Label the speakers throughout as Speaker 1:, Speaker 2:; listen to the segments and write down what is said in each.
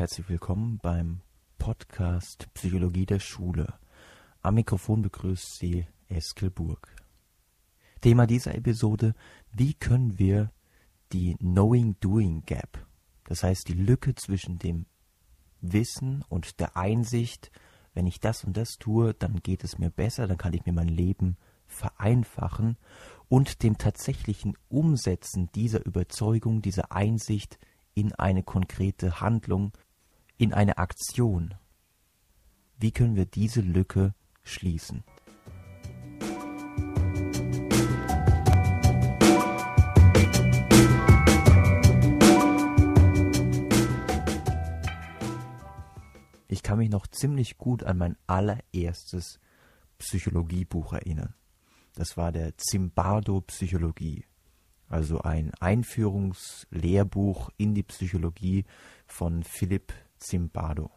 Speaker 1: Herzlich willkommen beim Podcast Psychologie der Schule. Am Mikrofon begrüßt Sie Eskel Burg. Thema dieser Episode, wie können wir die Knowing-Doing Gap, das heißt die Lücke zwischen dem Wissen und der Einsicht, wenn ich das und das tue, dann geht es mir besser, dann kann ich mir mein Leben vereinfachen und dem tatsächlichen Umsetzen dieser Überzeugung, dieser Einsicht in eine konkrete Handlung, in eine Aktion. Wie können wir diese Lücke schließen? Ich kann mich noch ziemlich gut an mein allererstes Psychologiebuch erinnern. Das war der Zimbardo Psychologie, also ein Einführungslehrbuch in die Psychologie von Philipp Zimbardo.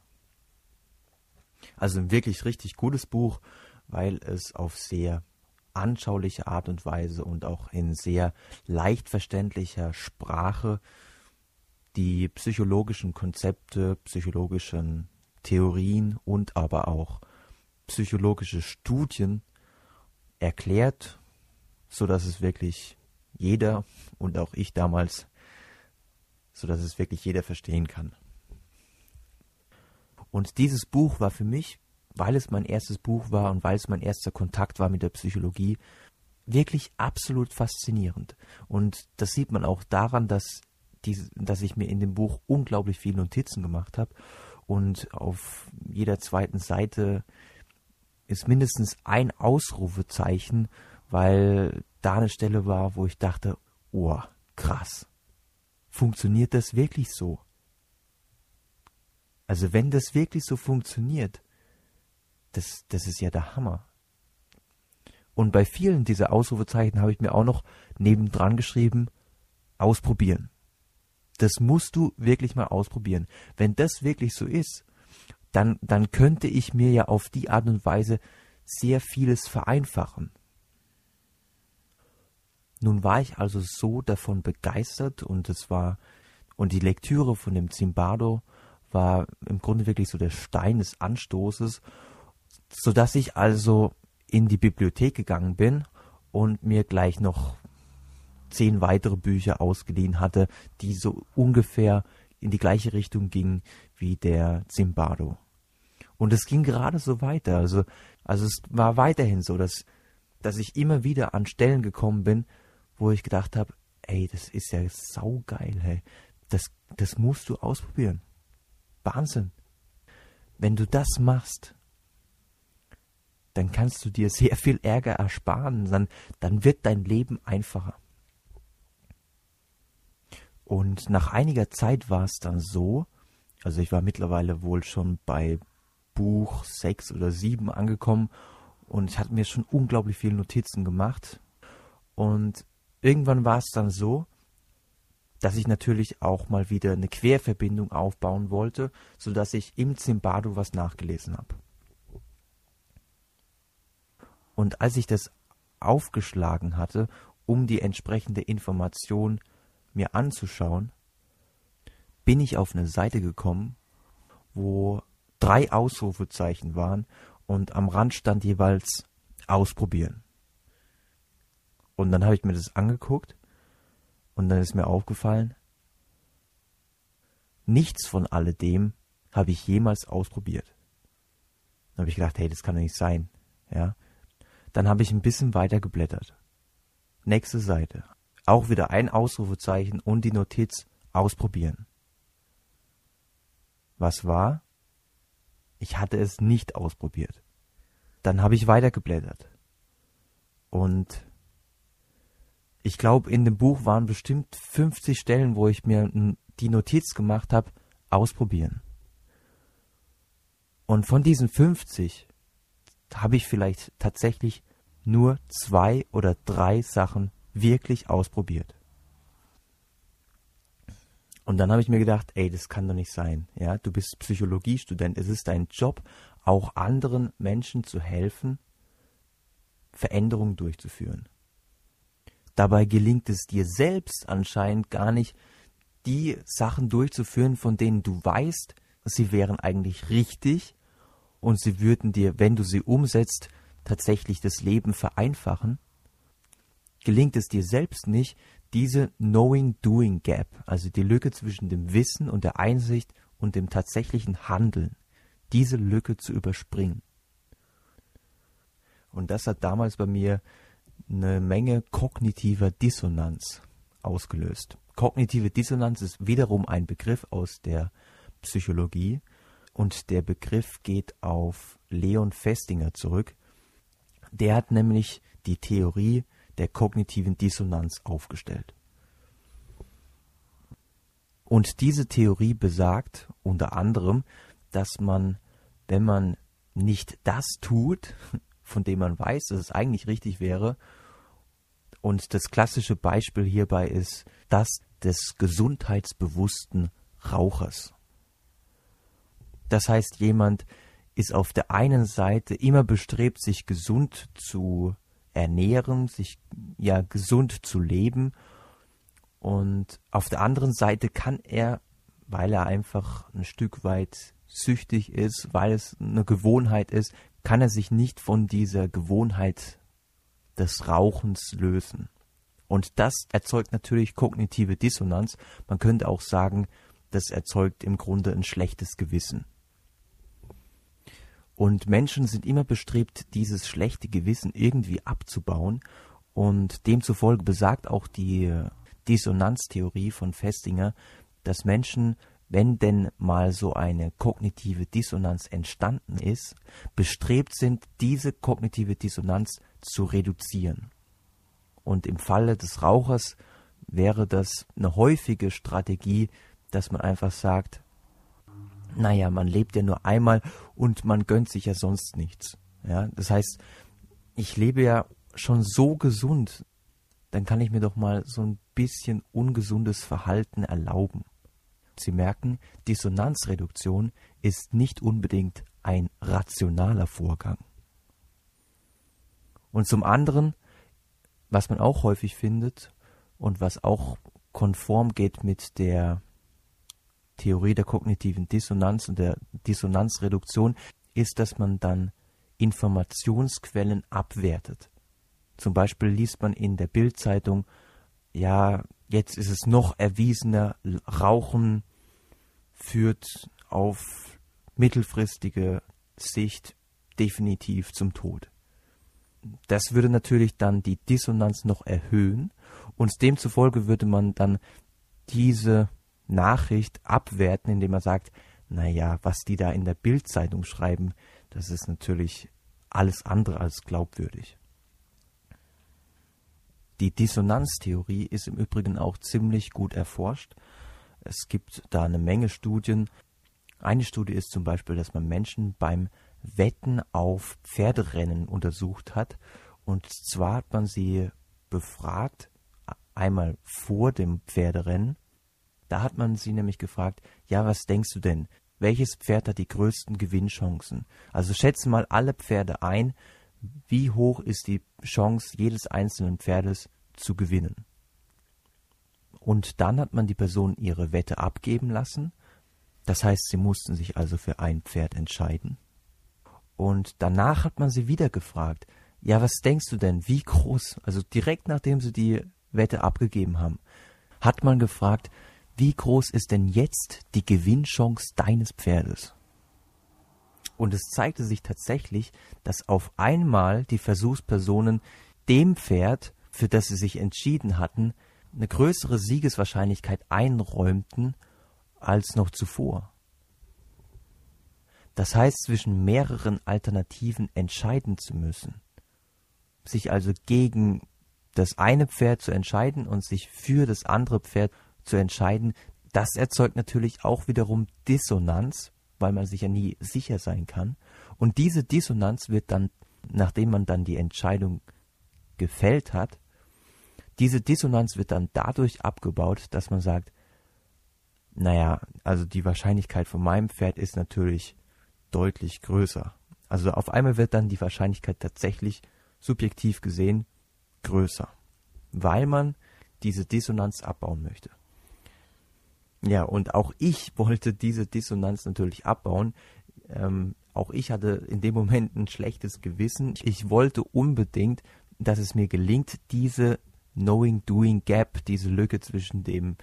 Speaker 1: Also ein wirklich richtig gutes Buch, weil es auf sehr anschauliche Art und Weise und auch in sehr leicht verständlicher Sprache die psychologischen Konzepte, psychologischen Theorien und aber auch psychologische Studien erklärt, so dass es wirklich jeder und auch ich damals, so dass es wirklich jeder verstehen kann. Und dieses Buch war für mich, weil es mein erstes Buch war und weil es mein erster Kontakt war mit der Psychologie, wirklich absolut faszinierend. Und das sieht man auch daran, dass, diese, dass ich mir in dem Buch unglaublich viele Notizen gemacht habe und auf jeder zweiten Seite ist mindestens ein Ausrufezeichen, weil da eine Stelle war, wo ich dachte, oh, krass. Funktioniert das wirklich so? Also wenn das wirklich so funktioniert, das, das ist ja der Hammer. Und bei vielen dieser Ausrufezeichen habe ich mir auch noch nebendran geschrieben, ausprobieren. Das musst du wirklich mal ausprobieren. Wenn das wirklich so ist, dann, dann könnte ich mir ja auf die Art und Weise sehr vieles vereinfachen. Nun war ich also so davon begeistert und es war, und die Lektüre von dem Zimbardo war im Grunde wirklich so der Stein des Anstoßes, so dass ich also in die Bibliothek gegangen bin und mir gleich noch zehn weitere Bücher ausgeliehen hatte, die so ungefähr in die gleiche Richtung gingen wie der Zimbardo. Und es ging gerade so weiter. Also, also es war weiterhin so, dass, dass ich immer wieder an Stellen gekommen bin, wo ich gedacht habe, ey, das ist ja saugeil, hey. Das, das musst du ausprobieren. Wahnsinn. Wenn du das machst, dann kannst du dir sehr viel Ärger ersparen. Dann, dann wird dein Leben einfacher. Und nach einiger Zeit war es dann so, also ich war mittlerweile wohl schon bei Buch sechs oder sieben angekommen und ich hatte mir schon unglaublich viele Notizen gemacht. Und irgendwann war es dann so, dass ich natürlich auch mal wieder eine Querverbindung aufbauen wollte, so dass ich im Zimbado was nachgelesen habe. Und als ich das aufgeschlagen hatte, um die entsprechende Information mir anzuschauen, bin ich auf eine Seite gekommen, wo drei Ausrufezeichen waren und am Rand stand jeweils ausprobieren. Und dann habe ich mir das angeguckt und dann ist mir aufgefallen, nichts von alledem habe ich jemals ausprobiert. Dann habe ich gedacht, hey, das kann doch nicht sein. Ja. Dann habe ich ein bisschen weiter geblättert. Nächste Seite. Auch wieder ein Ausrufezeichen und die Notiz ausprobieren. Was war? Ich hatte es nicht ausprobiert. Dann habe ich weitergeblättert. Und ich glaube, in dem Buch waren bestimmt 50 Stellen, wo ich mir die Notiz gemacht habe, ausprobieren. Und von diesen 50 habe ich vielleicht tatsächlich nur zwei oder drei Sachen wirklich ausprobiert. Und dann habe ich mir gedacht, ey, das kann doch nicht sein. Ja, du bist Psychologiestudent. Es ist dein Job, auch anderen Menschen zu helfen, Veränderungen durchzuführen. Dabei gelingt es dir selbst anscheinend gar nicht, die Sachen durchzuführen, von denen du weißt, sie wären eigentlich richtig und sie würden dir, wenn du sie umsetzt, tatsächlich das Leben vereinfachen, gelingt es dir selbst nicht, diese Knowing-Doing-Gap, also die Lücke zwischen dem Wissen und der Einsicht und dem tatsächlichen Handeln, diese Lücke zu überspringen. Und das hat damals bei mir eine Menge kognitiver Dissonanz ausgelöst. Kognitive Dissonanz ist wiederum ein Begriff aus der Psychologie und der Begriff geht auf Leon Festinger zurück. Der hat nämlich die Theorie der kognitiven Dissonanz aufgestellt. Und diese Theorie besagt unter anderem, dass man, wenn man nicht das tut, von dem man weiß, dass es eigentlich richtig wäre, und das klassische Beispiel hierbei ist das des gesundheitsbewussten Rauchers. Das heißt, jemand ist auf der einen Seite immer bestrebt, sich gesund zu ernähren, sich ja gesund zu leben. Und auf der anderen Seite kann er, weil er einfach ein Stück weit süchtig ist, weil es eine Gewohnheit ist, kann er sich nicht von dieser Gewohnheit des Rauchens lösen. Und das erzeugt natürlich kognitive Dissonanz. Man könnte auch sagen, das erzeugt im Grunde ein schlechtes Gewissen. Und Menschen sind immer bestrebt, dieses schlechte Gewissen irgendwie abzubauen. Und demzufolge besagt auch die Dissonanztheorie von Festinger, dass Menschen, wenn denn mal so eine kognitive Dissonanz entstanden ist, bestrebt sind, diese kognitive Dissonanz zu reduzieren. Und im Falle des Rauchers wäre das eine häufige Strategie, dass man einfach sagt, naja, man lebt ja nur einmal und man gönnt sich ja sonst nichts. Ja, das heißt, ich lebe ja schon so gesund, dann kann ich mir doch mal so ein bisschen ungesundes Verhalten erlauben. Sie merken, Dissonanzreduktion ist nicht unbedingt ein rationaler Vorgang. Und zum anderen, was man auch häufig findet und was auch konform geht mit der Theorie der kognitiven Dissonanz und der Dissonanzreduktion ist, dass man dann Informationsquellen abwertet. Zum Beispiel liest man in der Bildzeitung, ja, jetzt ist es noch erwiesener, Rauchen führt auf mittelfristige Sicht definitiv zum Tod. Das würde natürlich dann die Dissonanz noch erhöhen und demzufolge würde man dann diese Nachricht abwerten, indem man sagt, naja, was die da in der Bildzeitung schreiben, das ist natürlich alles andere als glaubwürdig. Die Dissonanztheorie ist im Übrigen auch ziemlich gut erforscht. Es gibt da eine Menge Studien. Eine Studie ist zum Beispiel, dass man Menschen beim Wetten auf Pferderennen untersucht hat. Und zwar hat man sie befragt, einmal vor dem Pferderennen da hat man sie nämlich gefragt, ja, was denkst du denn? Welches Pferd hat die größten Gewinnchancen? Also schätze mal alle Pferde ein. Wie hoch ist die Chance jedes einzelnen Pferdes zu gewinnen? Und dann hat man die Person ihre Wette abgeben lassen. Das heißt, sie mussten sich also für ein Pferd entscheiden. Und danach hat man sie wieder gefragt, ja, was denkst du denn, wie groß, also direkt nachdem sie die Wette abgegeben haben, hat man gefragt, wie groß ist denn jetzt die Gewinnchance deines Pferdes? Und es zeigte sich tatsächlich, dass auf einmal die Versuchspersonen dem Pferd, für das sie sich entschieden hatten, eine größere Siegeswahrscheinlichkeit einräumten als noch zuvor. Das heißt, zwischen mehreren Alternativen entscheiden zu müssen, sich also gegen das eine Pferd zu entscheiden und sich für das andere Pferd zu entscheiden, das erzeugt natürlich auch wiederum Dissonanz, weil man sich ja nie sicher sein kann. Und diese Dissonanz wird dann, nachdem man dann die Entscheidung gefällt hat, diese Dissonanz wird dann dadurch abgebaut, dass man sagt, naja, also die Wahrscheinlichkeit von meinem Pferd ist natürlich deutlich größer. Also auf einmal wird dann die Wahrscheinlichkeit tatsächlich subjektiv gesehen größer, weil man diese Dissonanz abbauen möchte. Ja, und auch ich wollte diese Dissonanz natürlich abbauen. Ähm, auch ich hatte in dem Moment ein schlechtes Gewissen. Ich wollte unbedingt, dass es mir gelingt, diese Knowing-Doing Gap, diese Lücke zwischen dem,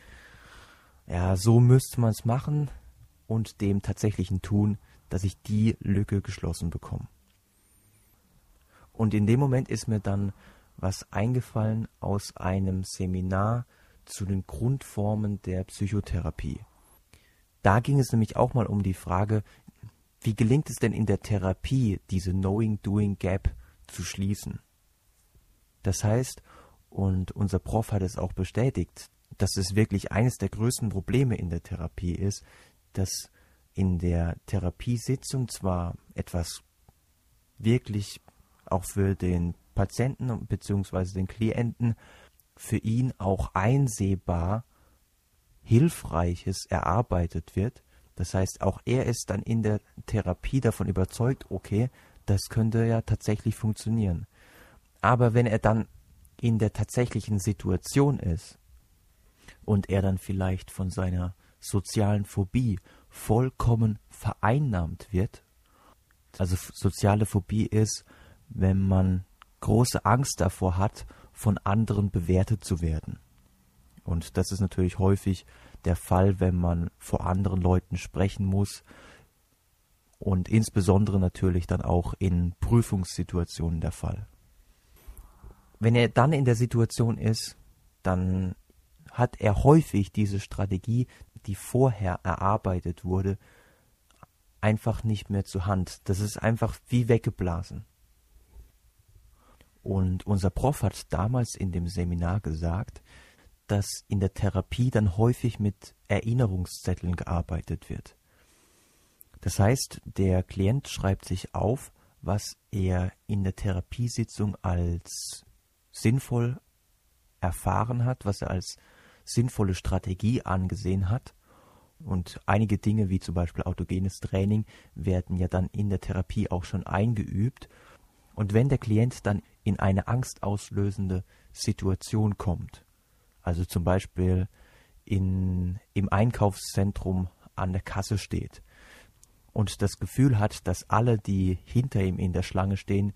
Speaker 1: ja, so müsste man es machen und dem tatsächlichen Tun, dass ich die Lücke geschlossen bekomme. Und in dem Moment ist mir dann was eingefallen aus einem Seminar zu den Grundformen der Psychotherapie. Da ging es nämlich auch mal um die Frage, wie gelingt es denn in der Therapie, diese Knowing-Doing-Gap zu schließen? Das heißt, und unser Prof hat es auch bestätigt, dass es wirklich eines der größten Probleme in der Therapie ist, dass in der Therapiesitzung zwar etwas wirklich auch für den Patienten bzw. den Klienten für ihn auch einsehbar Hilfreiches erarbeitet wird. Das heißt, auch er ist dann in der Therapie davon überzeugt, okay, das könnte ja tatsächlich funktionieren. Aber wenn er dann in der tatsächlichen Situation ist und er dann vielleicht von seiner sozialen Phobie vollkommen vereinnahmt wird, also soziale Phobie ist, wenn man große Angst davor hat, von anderen bewertet zu werden. Und das ist natürlich häufig der Fall, wenn man vor anderen Leuten sprechen muss und insbesondere natürlich dann auch in Prüfungssituationen der Fall. Wenn er dann in der Situation ist, dann hat er häufig diese Strategie, die vorher erarbeitet wurde, einfach nicht mehr zur Hand. Das ist einfach wie weggeblasen. Und unser Prof hat damals in dem Seminar gesagt, dass in der Therapie dann häufig mit Erinnerungszetteln gearbeitet wird. Das heißt, der Klient schreibt sich auf, was er in der Therapiesitzung als sinnvoll erfahren hat, was er als sinnvolle Strategie angesehen hat. Und einige Dinge wie zum Beispiel autogenes Training werden ja dann in der Therapie auch schon eingeübt. Und wenn der Klient dann in eine angstauslösende Situation kommt, also zum Beispiel in, im Einkaufszentrum an der Kasse steht und das Gefühl hat, dass alle, die hinter ihm in der Schlange stehen,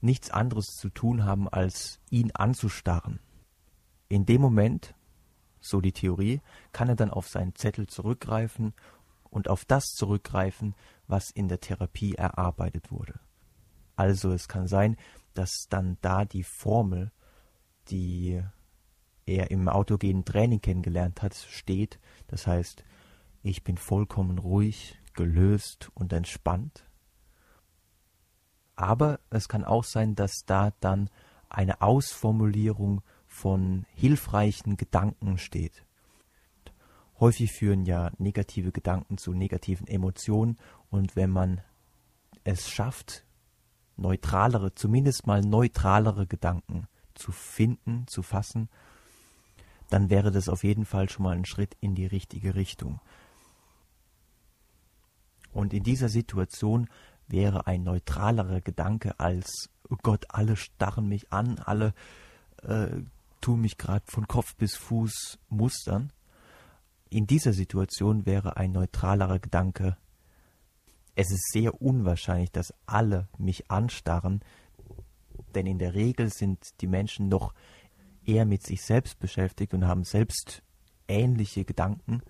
Speaker 1: nichts anderes zu tun haben, als ihn anzustarren. In dem Moment, so die Theorie, kann er dann auf seinen Zettel zurückgreifen und auf das zurückgreifen, was in der Therapie erarbeitet wurde. Also es kann sein, dass dann da die Formel, die er im autogenen Training kennengelernt hat, steht. Das heißt, ich bin vollkommen ruhig, gelöst und entspannt. Aber es kann auch sein, dass da dann eine Ausformulierung von hilfreichen Gedanken steht. Häufig führen ja negative Gedanken zu negativen Emotionen und wenn man es schafft, neutralere, zumindest mal neutralere Gedanken zu finden, zu fassen, dann wäre das auf jeden Fall schon mal ein Schritt in die richtige Richtung. Und in dieser Situation wäre ein neutralerer Gedanke als, oh Gott, alle starren mich an, alle äh, tun mich gerade von Kopf bis Fuß mustern. In dieser Situation wäre ein neutralerer Gedanke, es ist sehr unwahrscheinlich, dass alle mich anstarren, denn in der Regel sind die Menschen noch eher mit sich selbst beschäftigt und haben selbst ähnliche Gedanken,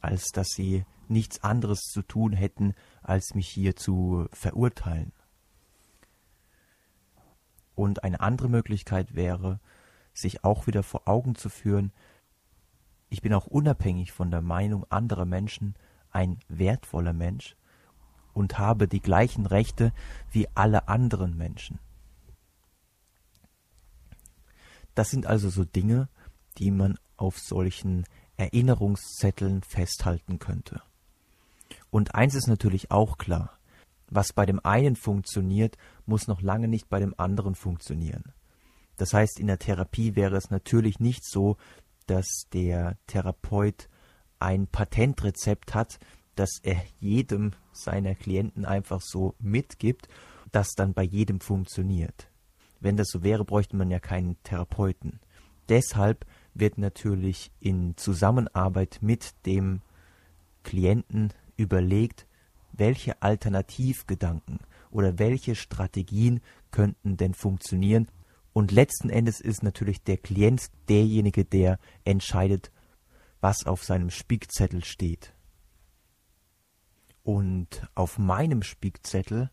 Speaker 1: als dass sie nichts anderes zu tun hätten, als mich hier zu verurteilen. Und eine andere Möglichkeit wäre, sich auch wieder vor Augen zu führen, ich bin auch unabhängig von der Meinung anderer Menschen ein wertvoller Mensch und habe die gleichen Rechte wie alle anderen Menschen. Das sind also so Dinge, die man auf solchen Erinnerungszetteln festhalten könnte. Und eins ist natürlich auch klar, was bei dem einen funktioniert, muss noch lange nicht bei dem anderen funktionieren. Das heißt, in der Therapie wäre es natürlich nicht so, dass der Therapeut ein Patentrezept hat, das er jedem seiner Klienten einfach so mitgibt, das dann bei jedem funktioniert. Wenn das so wäre, bräuchte man ja keinen Therapeuten. Deshalb wird natürlich in Zusammenarbeit mit dem Klienten überlegt, welche Alternativgedanken oder welche Strategien könnten denn funktionieren. Und letzten Endes ist natürlich der Klient derjenige, der entscheidet, was auf seinem Spickzettel steht. Und auf meinem Spickzettel,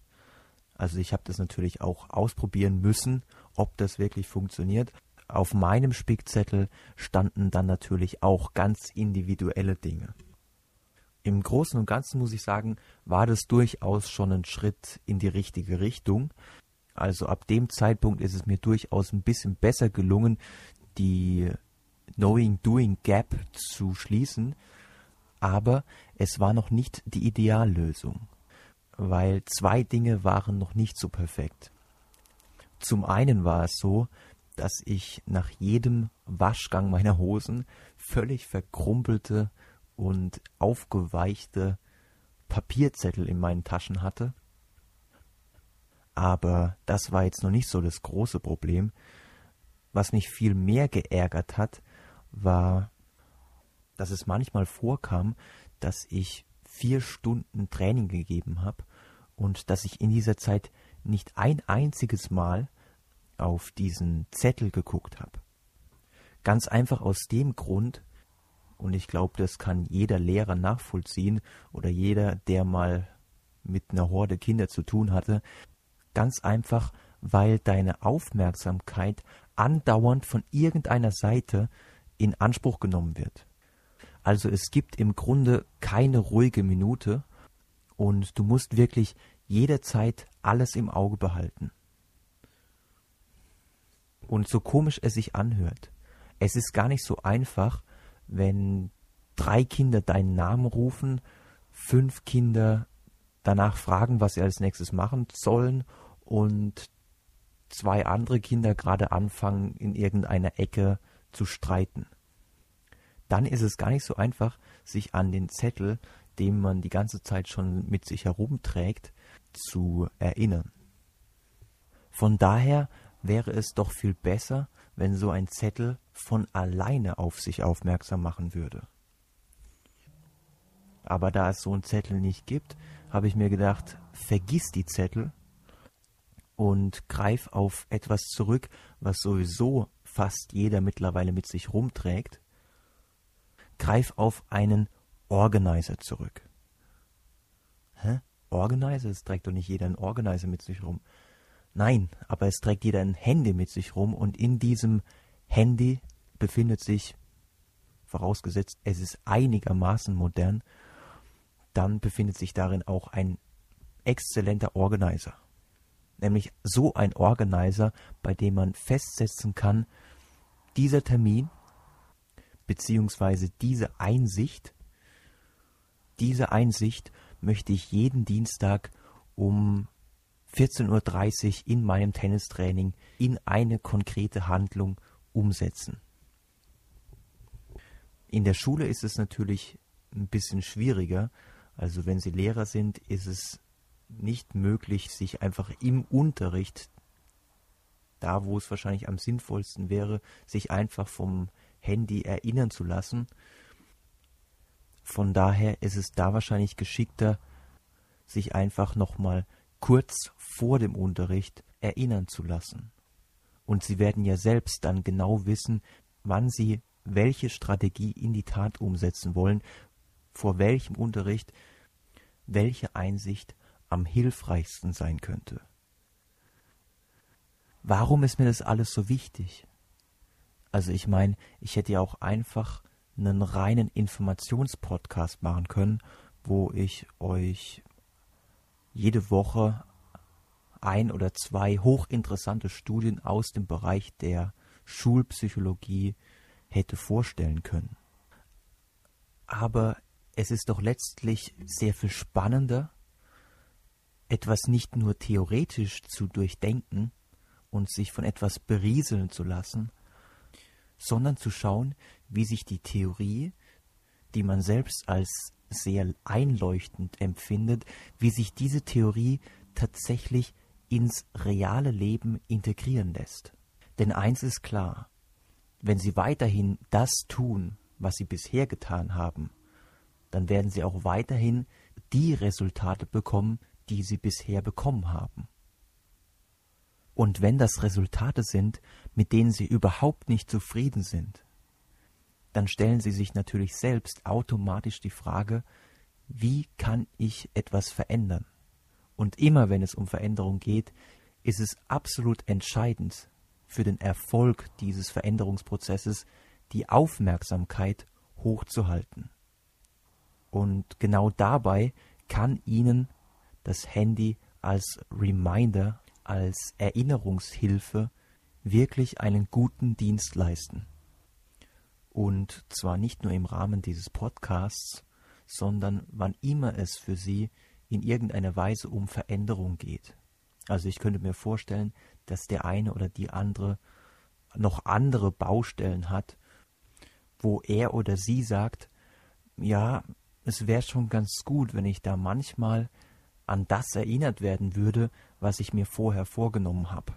Speaker 1: also ich habe das natürlich auch ausprobieren müssen, ob das wirklich funktioniert. Auf meinem Spickzettel standen dann natürlich auch ganz individuelle Dinge. Im Großen und Ganzen muss ich sagen, war das durchaus schon ein Schritt in die richtige Richtung. Also ab dem Zeitpunkt ist es mir durchaus ein bisschen besser gelungen, die Knowing-Doing Gap zu schließen, aber es war noch nicht die Ideallösung, weil zwei Dinge waren noch nicht so perfekt. Zum einen war es so, dass ich nach jedem Waschgang meiner Hosen völlig verkrumpelte und aufgeweichte Papierzettel in meinen Taschen hatte. Aber das war jetzt noch nicht so das große Problem. Was mich viel mehr geärgert hat, war, dass es manchmal vorkam, dass ich vier Stunden Training gegeben habe und dass ich in dieser Zeit nicht ein einziges Mal auf diesen Zettel geguckt habe. Ganz einfach aus dem Grund, und ich glaube, das kann jeder Lehrer nachvollziehen oder jeder, der mal mit einer Horde Kinder zu tun hatte, ganz einfach, weil deine Aufmerksamkeit andauernd von irgendeiner Seite in Anspruch genommen wird. Also es gibt im Grunde keine ruhige Minute und du musst wirklich jederzeit alles im Auge behalten. Und so komisch es sich anhört, es ist gar nicht so einfach, wenn drei Kinder deinen Namen rufen, fünf Kinder danach fragen, was sie als nächstes machen sollen und zwei andere Kinder gerade anfangen, in irgendeiner Ecke zu streiten. Dann ist es gar nicht so einfach, sich an den Zettel, den man die ganze Zeit schon mit sich herumträgt, zu erinnern. Von daher wäre es doch viel besser, wenn so ein Zettel von alleine auf sich aufmerksam machen würde. Aber da es so einen Zettel nicht gibt, habe ich mir gedacht, vergiss die Zettel und greif auf etwas zurück, was sowieso fast jeder mittlerweile mit sich rumträgt. Greif auf einen Organizer zurück. Hä? Organizer? Es trägt doch nicht jeder einen Organizer mit sich rum. Nein, aber es trägt jeder ein Handy mit sich rum und in diesem Handy befindet sich, vorausgesetzt es ist einigermaßen modern, dann befindet sich darin auch ein exzellenter Organizer. Nämlich so ein Organizer, bei dem man festsetzen kann, dieser Termin beziehungsweise diese Einsicht, diese Einsicht möchte ich jeden Dienstag um 14.30 Uhr in meinem Tennistraining in eine konkrete Handlung umsetzen. In der Schule ist es natürlich ein bisschen schwieriger. Also wenn Sie Lehrer sind, ist es nicht möglich, sich einfach im Unterricht, da wo es wahrscheinlich am sinnvollsten wäre, sich einfach vom Handy erinnern zu lassen. Von daher ist es da wahrscheinlich geschickter, sich einfach nochmal kurz vor dem Unterricht erinnern zu lassen. Und Sie werden ja selbst dann genau wissen, wann Sie welche Strategie in die Tat umsetzen wollen, vor welchem Unterricht welche Einsicht am hilfreichsten sein könnte. Warum ist mir das alles so wichtig? Also ich meine, ich hätte ja auch einfach einen reinen Informationspodcast machen können, wo ich euch jede Woche ein oder zwei hochinteressante Studien aus dem Bereich der Schulpsychologie hätte vorstellen können. Aber es ist doch letztlich sehr viel spannender, etwas nicht nur theoretisch zu durchdenken und sich von etwas berieseln zu lassen, sondern zu schauen, wie sich die Theorie, die man selbst als sehr einleuchtend empfindet, wie sich diese Theorie tatsächlich ins reale Leben integrieren lässt. Denn eins ist klar, wenn Sie weiterhin das tun, was Sie bisher getan haben, dann werden Sie auch weiterhin die Resultate bekommen, die Sie bisher bekommen haben. Und wenn das Resultate sind, mit denen Sie überhaupt nicht zufrieden sind, dann stellen Sie sich natürlich selbst automatisch die Frage, wie kann ich etwas verändern? Und immer wenn es um Veränderung geht, ist es absolut entscheidend für den Erfolg dieses Veränderungsprozesses, die Aufmerksamkeit hochzuhalten. Und genau dabei kann Ihnen das Handy als Reminder, als Erinnerungshilfe wirklich einen guten Dienst leisten. Und zwar nicht nur im Rahmen dieses Podcasts, sondern wann immer es für Sie in irgendeiner Weise um Veränderung geht. Also ich könnte mir vorstellen, dass der eine oder die andere noch andere Baustellen hat, wo er oder sie sagt, ja, es wäre schon ganz gut, wenn ich da manchmal an das erinnert werden würde, was ich mir vorher vorgenommen habe.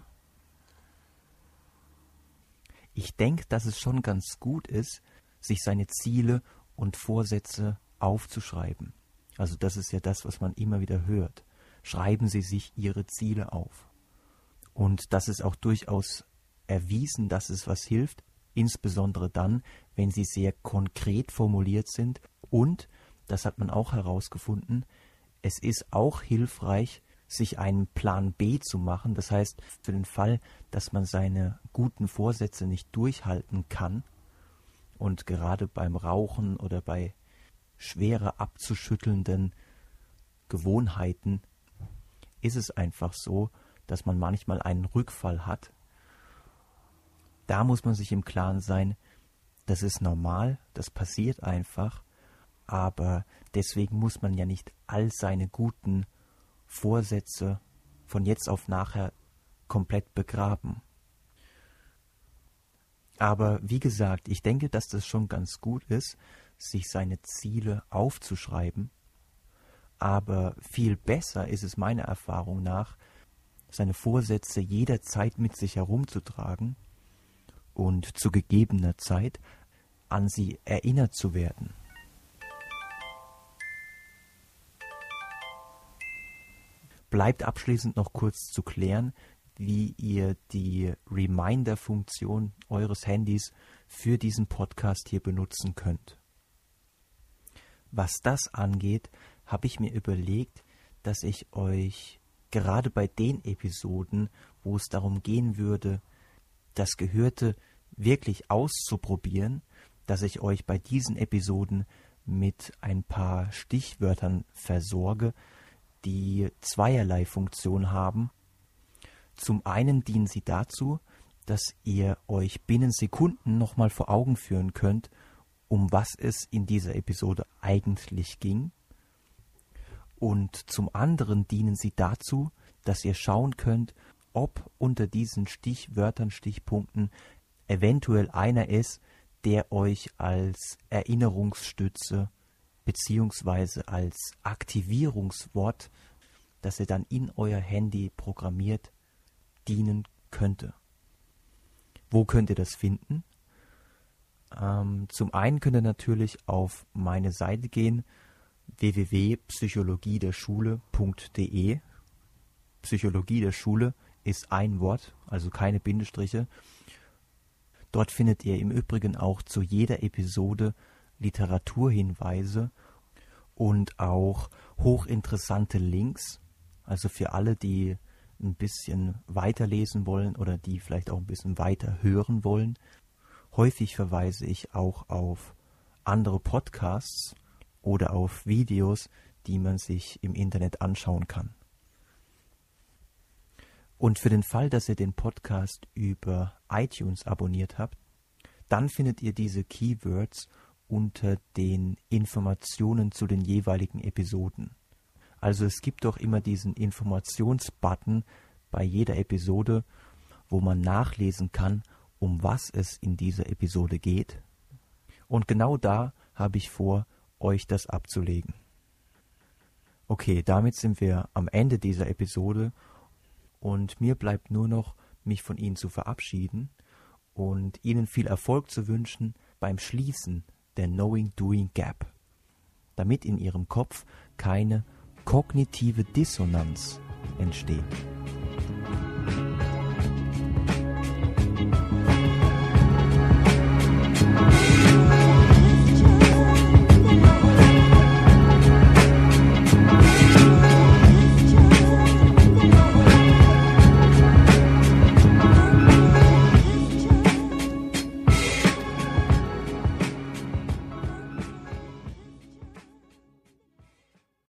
Speaker 1: Ich denke, dass es schon ganz gut ist, sich seine Ziele und Vorsätze aufzuschreiben. Also das ist ja das, was man immer wieder hört. Schreiben Sie sich Ihre Ziele auf. Und das ist auch durchaus erwiesen, dass es was hilft, insbesondere dann, wenn sie sehr konkret formuliert sind. Und, das hat man auch herausgefunden, es ist auch hilfreich, sich einen Plan B zu machen. Das heißt, für den Fall, dass man seine guten Vorsätze nicht durchhalten kann und gerade beim Rauchen oder bei schwerer abzuschüttelnden Gewohnheiten ist es einfach so, dass man manchmal einen Rückfall hat. Da muss man sich im Klaren sein, das ist normal, das passiert einfach, aber deswegen muss man ja nicht all seine guten Vorsätze von jetzt auf nachher komplett begraben. Aber wie gesagt, ich denke, dass das schon ganz gut ist, sich seine Ziele aufzuschreiben. Aber viel besser ist es meiner Erfahrung nach, seine Vorsätze jederzeit mit sich herumzutragen und zu gegebener Zeit an sie erinnert zu werden. Bleibt abschließend noch kurz zu klären, wie ihr die Reminder-Funktion eures Handys für diesen Podcast hier benutzen könnt. Was das angeht, habe ich mir überlegt, dass ich euch gerade bei den Episoden, wo es darum gehen würde, das Gehörte wirklich auszuprobieren, dass ich euch bei diesen Episoden mit ein paar Stichwörtern versorge, die zweierlei Funktion haben. Zum einen dienen sie dazu, dass ihr euch binnen Sekunden nochmal vor Augen führen könnt, um was es in dieser Episode eigentlich ging und zum anderen dienen sie dazu, dass ihr schauen könnt, ob unter diesen Stichwörtern, Stichpunkten eventuell einer ist, der euch als Erinnerungsstütze beziehungsweise als Aktivierungswort, das ihr dann in euer Handy programmiert, dienen könnte. Wo könnt ihr das finden? Ähm, zum einen könnt ihr natürlich auf meine Seite gehen, www.psychologiederschule.de. Psychologie der Schule ist ein Wort, also keine Bindestriche. Dort findet ihr im Übrigen auch zu jeder Episode Literaturhinweise und auch hochinteressante Links. Also für alle, die ein bisschen weiterlesen wollen oder die vielleicht auch ein bisschen weiter hören wollen. Häufig verweise ich auch auf andere Podcasts oder auf Videos, die man sich im Internet anschauen kann. Und für den Fall, dass ihr den Podcast über iTunes abonniert habt, dann findet ihr diese Keywords unter den Informationen zu den jeweiligen Episoden. Also es gibt doch immer diesen Informationsbutton bei jeder Episode, wo man nachlesen kann, um was es in dieser Episode geht. Und genau da habe ich vor, euch das abzulegen. Okay, damit sind wir am Ende dieser Episode und mir bleibt nur noch, mich von Ihnen zu verabschieden und Ihnen viel Erfolg zu wünschen beim Schließen der Knowing-Doing Gap, damit in Ihrem Kopf keine kognitive Dissonanz entsteht.